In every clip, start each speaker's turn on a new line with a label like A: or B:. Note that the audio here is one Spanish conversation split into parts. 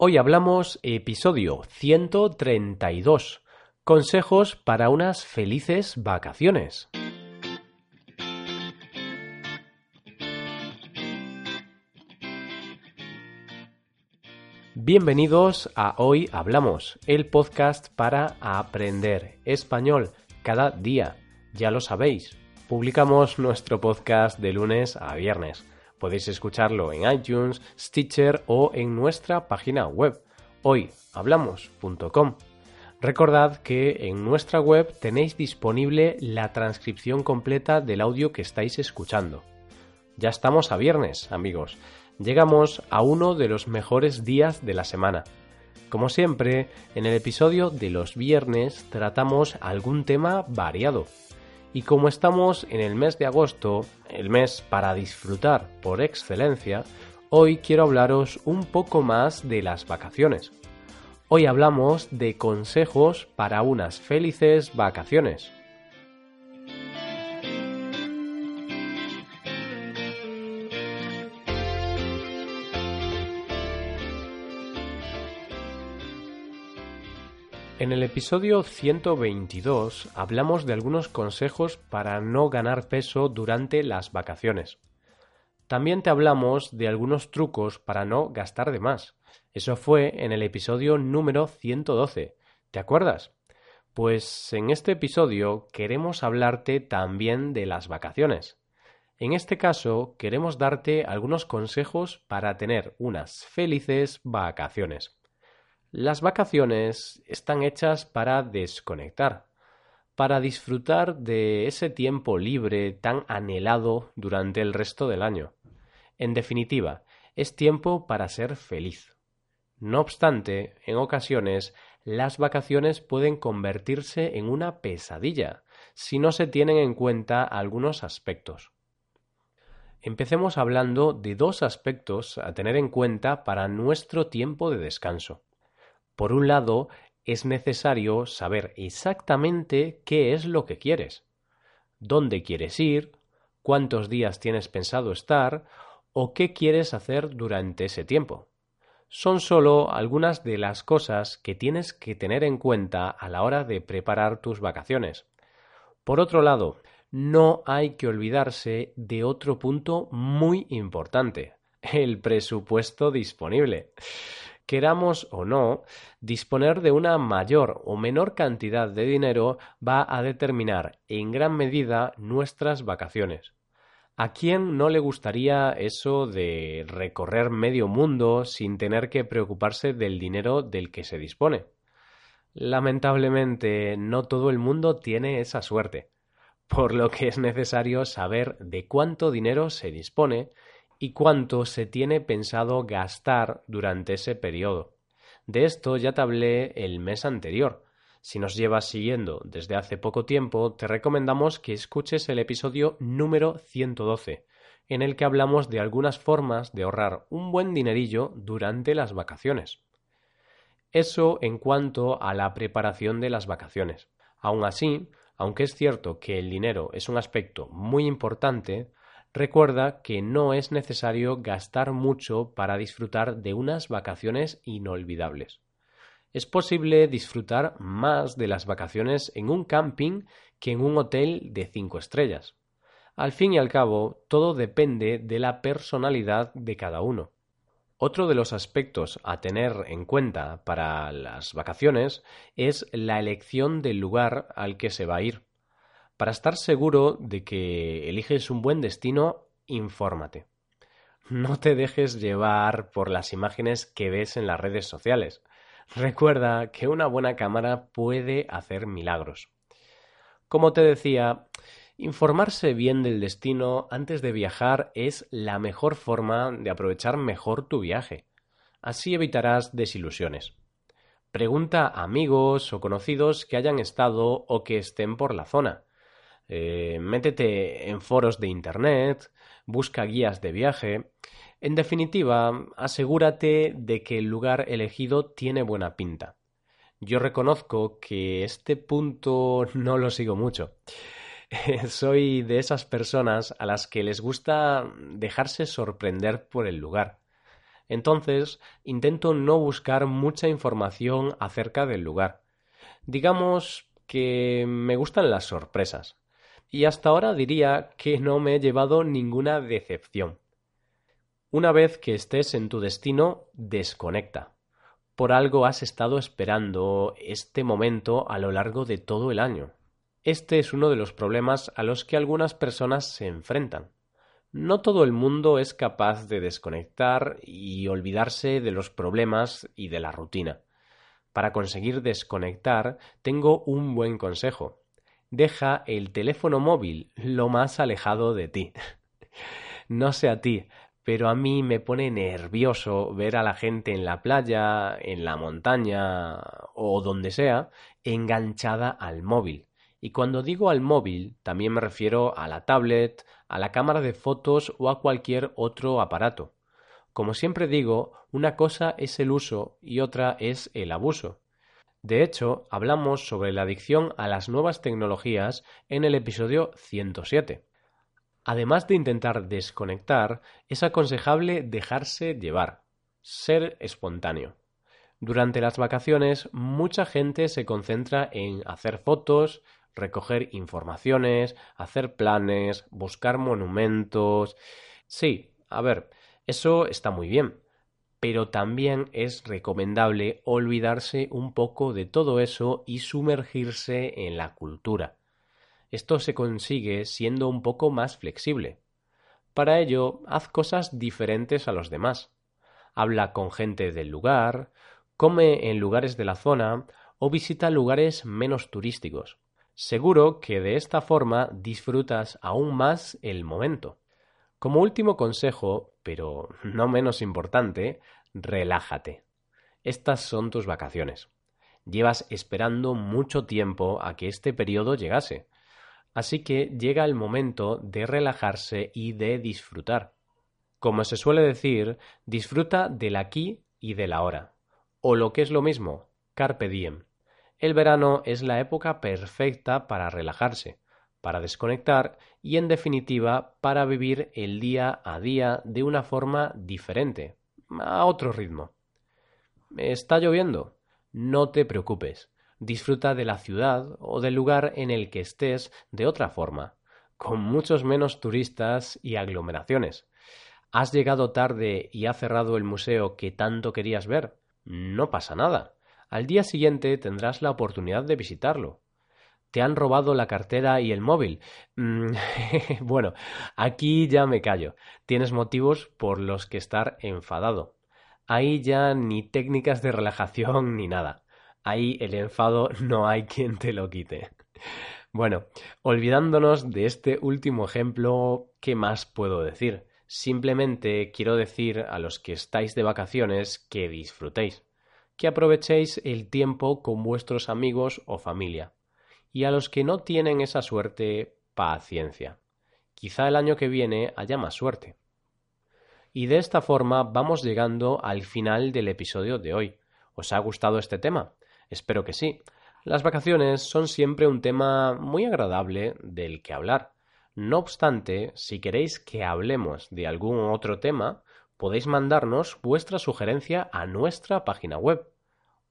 A: Hoy hablamos episodio 132. Consejos para unas felices vacaciones. Bienvenidos a Hoy Hablamos, el podcast para aprender español cada día. Ya lo sabéis, publicamos nuestro podcast de lunes a viernes. Podéis escucharlo en iTunes, Stitcher o en nuestra página web hoyhablamos.com. Recordad que en nuestra web tenéis disponible la transcripción completa del audio que estáis escuchando. Ya estamos a viernes, amigos. Llegamos a uno de los mejores días de la semana. Como siempre, en el episodio de los viernes tratamos algún tema variado. Y como estamos en el mes de agosto, el mes para disfrutar por excelencia, hoy quiero hablaros un poco más de las vacaciones. Hoy hablamos de consejos para unas felices vacaciones. En el episodio 122 hablamos de algunos consejos para no ganar peso durante las vacaciones. También te hablamos de algunos trucos para no gastar de más. Eso fue en el episodio número 112. ¿Te acuerdas? Pues en este episodio queremos hablarte también de las vacaciones. En este caso queremos darte algunos consejos para tener unas felices vacaciones. Las vacaciones están hechas para desconectar, para disfrutar de ese tiempo libre tan anhelado durante el resto del año. En definitiva, es tiempo para ser feliz. No obstante, en ocasiones las vacaciones pueden convertirse en una pesadilla si no se tienen en cuenta algunos aspectos. Empecemos hablando de dos aspectos a tener en cuenta para nuestro tiempo de descanso. Por un lado, es necesario saber exactamente qué es lo que quieres, dónde quieres ir, cuántos días tienes pensado estar o qué quieres hacer durante ese tiempo. Son solo algunas de las cosas que tienes que tener en cuenta a la hora de preparar tus vacaciones. Por otro lado, no hay que olvidarse de otro punto muy importante, el presupuesto disponible queramos o no, disponer de una mayor o menor cantidad de dinero va a determinar en gran medida nuestras vacaciones. ¿A quién no le gustaría eso de recorrer medio mundo sin tener que preocuparse del dinero del que se dispone? Lamentablemente, no todo el mundo tiene esa suerte, por lo que es necesario saber de cuánto dinero se dispone y cuánto se tiene pensado gastar durante ese periodo. De esto ya te hablé el mes anterior. Si nos llevas siguiendo desde hace poco tiempo, te recomendamos que escuches el episodio número 112, en el que hablamos de algunas formas de ahorrar un buen dinerillo durante las vacaciones. Eso en cuanto a la preparación de las vacaciones. Aún así, aunque es cierto que el dinero es un aspecto muy importante, Recuerda que no es necesario gastar mucho para disfrutar de unas vacaciones inolvidables. Es posible disfrutar más de las vacaciones en un camping que en un hotel de cinco estrellas. Al fin y al cabo, todo depende de la personalidad de cada uno. Otro de los aspectos a tener en cuenta para las vacaciones es la elección del lugar al que se va a ir. Para estar seguro de que eliges un buen destino, infórmate. No te dejes llevar por las imágenes que ves en las redes sociales. Recuerda que una buena cámara puede hacer milagros. Como te decía, informarse bien del destino antes de viajar es la mejor forma de aprovechar mejor tu viaje. Así evitarás desilusiones. Pregunta a amigos o conocidos que hayan estado o que estén por la zona. Eh, métete en foros de Internet, busca guías de viaje. En definitiva, asegúrate de que el lugar elegido tiene buena pinta. Yo reconozco que este punto no lo sigo mucho. Soy de esas personas a las que les gusta dejarse sorprender por el lugar. Entonces, intento no buscar mucha información acerca del lugar. Digamos que me gustan las sorpresas. Y hasta ahora diría que no me he llevado ninguna decepción. Una vez que estés en tu destino, desconecta. Por algo has estado esperando este momento a lo largo de todo el año. Este es uno de los problemas a los que algunas personas se enfrentan. No todo el mundo es capaz de desconectar y olvidarse de los problemas y de la rutina. Para conseguir desconectar, tengo un buen consejo. Deja el teléfono móvil lo más alejado de ti. no sé a ti, pero a mí me pone nervioso ver a la gente en la playa, en la montaña o donde sea, enganchada al móvil. Y cuando digo al móvil, también me refiero a la tablet, a la cámara de fotos o a cualquier otro aparato. Como siempre digo, una cosa es el uso y otra es el abuso. De hecho, hablamos sobre la adicción a las nuevas tecnologías en el episodio 107. Además de intentar desconectar, es aconsejable dejarse llevar, ser espontáneo. Durante las vacaciones, mucha gente se concentra en hacer fotos, recoger informaciones, hacer planes, buscar monumentos. Sí, a ver, eso está muy bien, pero también es recomendable olvidarse un poco de todo eso y sumergirse en la cultura. Esto se consigue siendo un poco más flexible. Para ello, haz cosas diferentes a los demás. Habla con gente del lugar, come en lugares de la zona o visita lugares menos turísticos. Seguro que de esta forma disfrutas aún más el momento. Como último consejo, pero no menos importante, relájate. Estas son tus vacaciones. Llevas esperando mucho tiempo a que este periodo llegase. Así que llega el momento de relajarse y de disfrutar. Como se suele decir, disfruta del aquí y del ahora. O lo que es lo mismo, carpe diem. El verano es la época perfecta para relajarse, para desconectar y en definitiva para vivir el día a día de una forma diferente, a otro ritmo. ¿Está lloviendo? No te preocupes disfruta de la ciudad o del lugar en el que estés de otra forma, con muchos menos turistas y aglomeraciones. ¿Has llegado tarde y ha cerrado el museo que tanto querías ver? No pasa nada. Al día siguiente tendrás la oportunidad de visitarlo. ¿Te han robado la cartera y el móvil? Mm, bueno, aquí ya me callo. Tienes motivos por los que estar enfadado. Ahí ya ni técnicas de relajación ni nada ahí el enfado no hay quien te lo quite. Bueno, olvidándonos de este último ejemplo, ¿qué más puedo decir? Simplemente quiero decir a los que estáis de vacaciones que disfrutéis, que aprovechéis el tiempo con vuestros amigos o familia. Y a los que no tienen esa suerte, paciencia. Quizá el año que viene haya más suerte. Y de esta forma vamos llegando al final del episodio de hoy. ¿Os ha gustado este tema? Espero que sí. Las vacaciones son siempre un tema muy agradable del que hablar. No obstante, si queréis que hablemos de algún otro tema, podéis mandarnos vuestra sugerencia a nuestra página web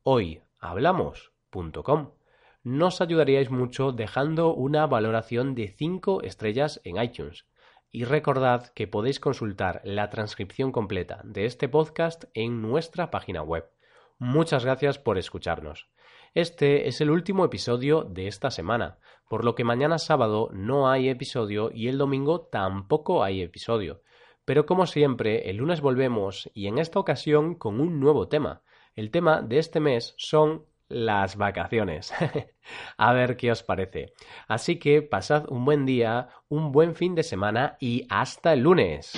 A: hoyhablamos.com. Nos ayudaríais mucho dejando una valoración de 5 estrellas en iTunes. Y recordad que podéis consultar la transcripción completa de este podcast en nuestra página web Muchas gracias por escucharnos. Este es el último episodio de esta semana, por lo que mañana sábado no hay episodio y el domingo tampoco hay episodio. Pero como siempre, el lunes volvemos y en esta ocasión con un nuevo tema. El tema de este mes son las vacaciones. A ver qué os parece. Así que pasad un buen día, un buen fin de semana y hasta el lunes.